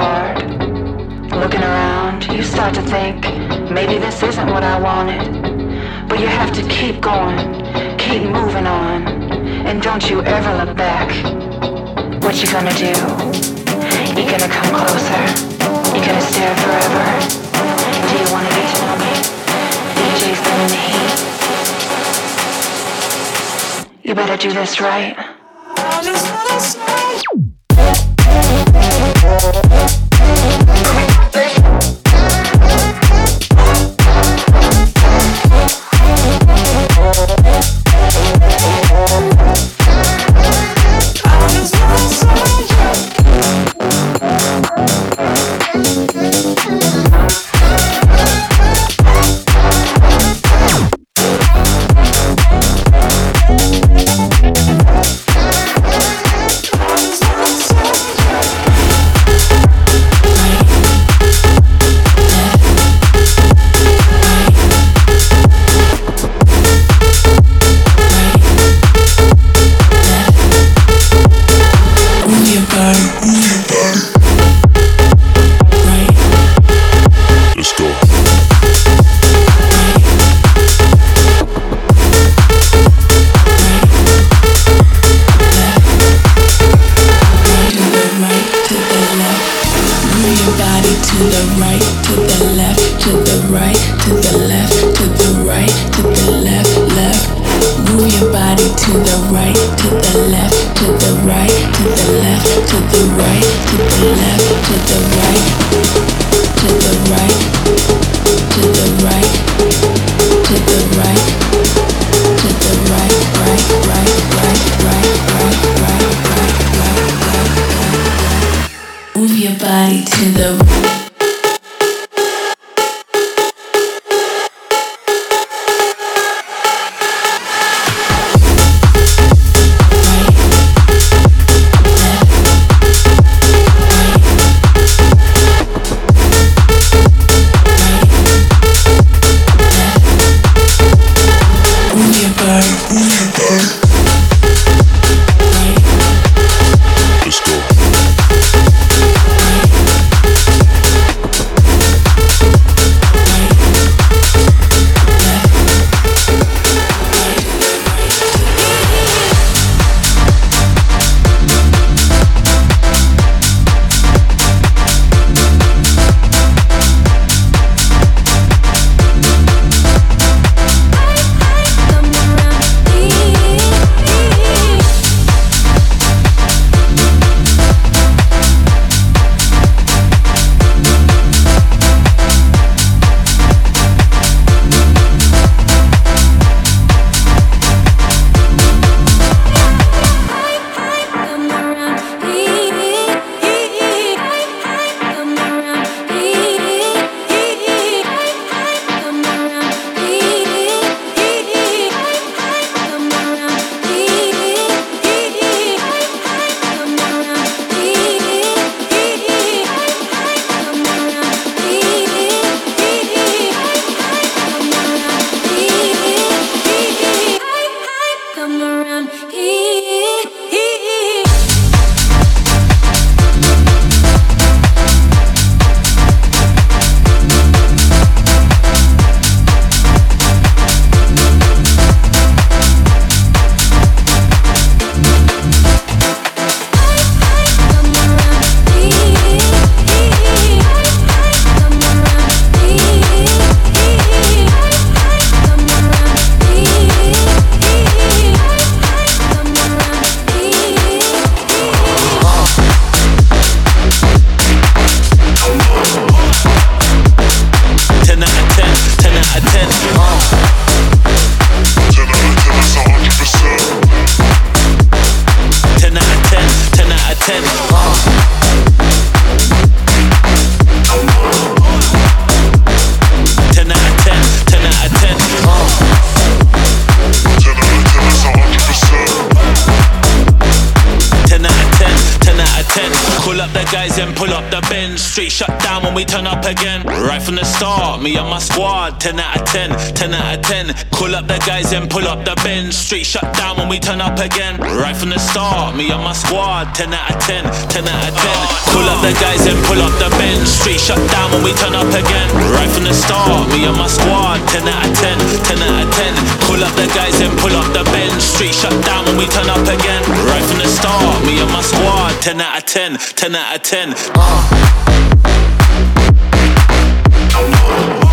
car, looking around, you start to think, maybe this isn't what I wanted. But you have to keep going, keep moving on, and don't you ever look back. What you gonna do? You gonna come closer? You gonna stare forever? Do you wanna get to know me? DJ's in the heat. You better do this right. your body to the right, to the left, to the right, to the left, to the right, to the left, left. Move your body to the right. to the 10 out of 10, 10 out of 10. Call up the guys and pull up the bench. Straight shut down when we turn up again. Right from the start, me and my squad, 10 out of 10, 10 out of 10. Call up the guys and pull up the bench. Street shut down when we turn up again. Right from the start, me and my squad, 10 out of 10, 10 out of 10. Call up the guys and pull up the bench. Street shut down when we turn up again. Right from the start, me and my squad, 10 out of 10, 10 out of 10. Uh. I know.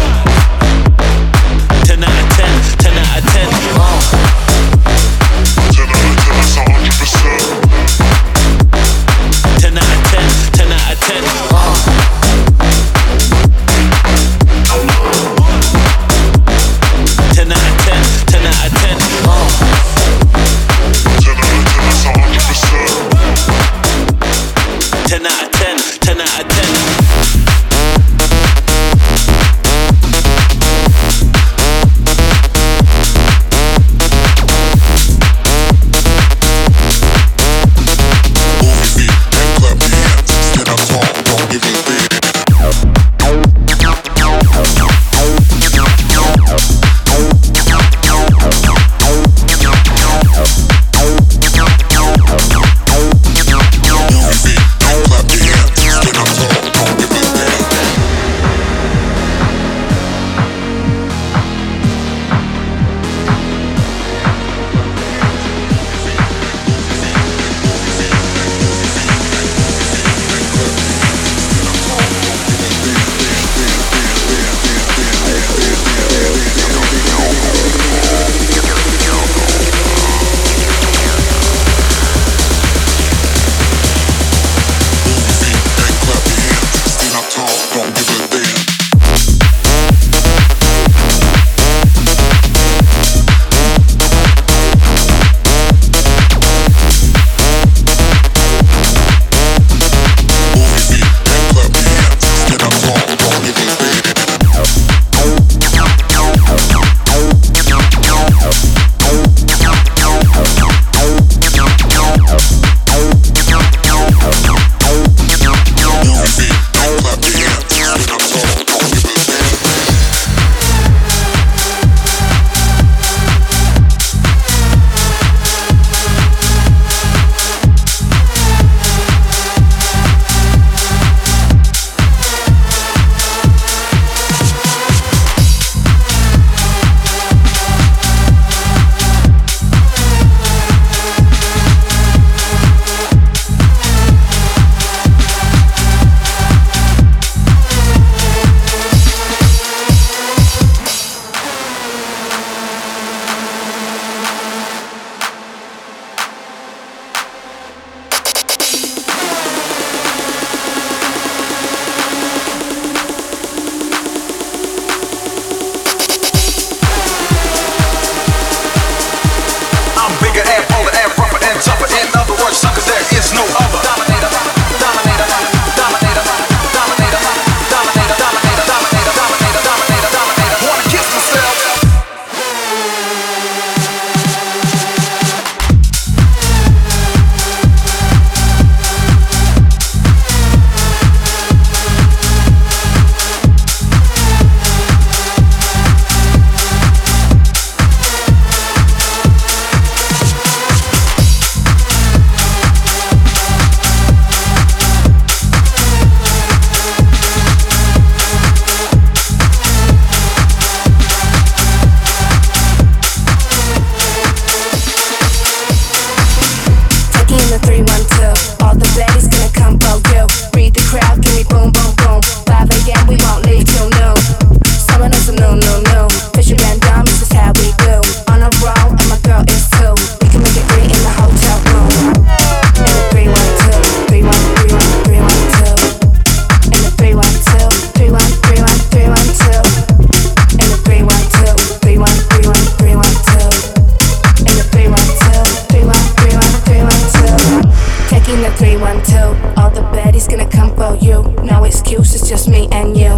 and you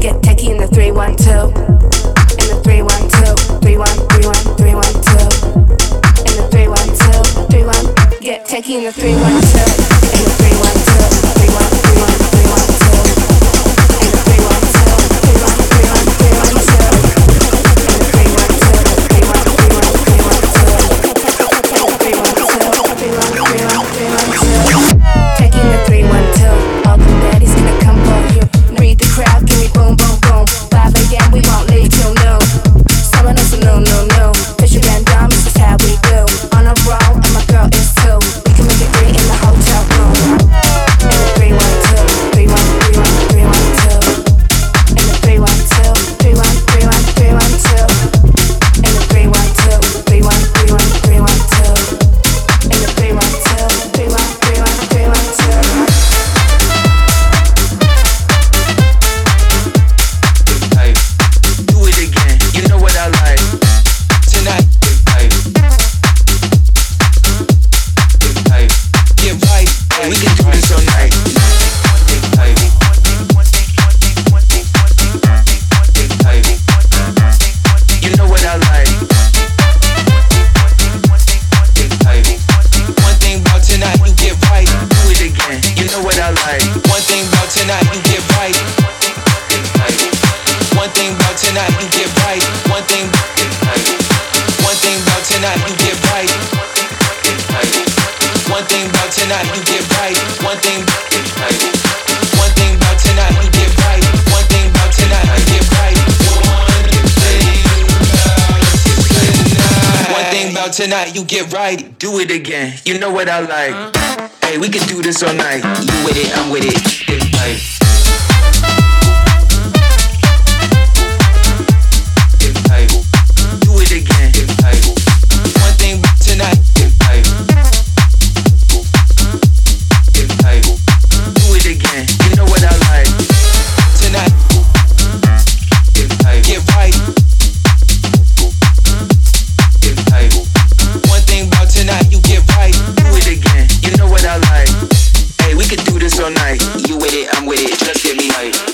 get techie in the 312. In the 312, 3131, 312. In the 312, 31. Get techie in the 312. In the 312. Tonight, you get right, do it again. You know what I like. Uh-huh. Hey, we can do this all night. You with it, I'm with it. It's like.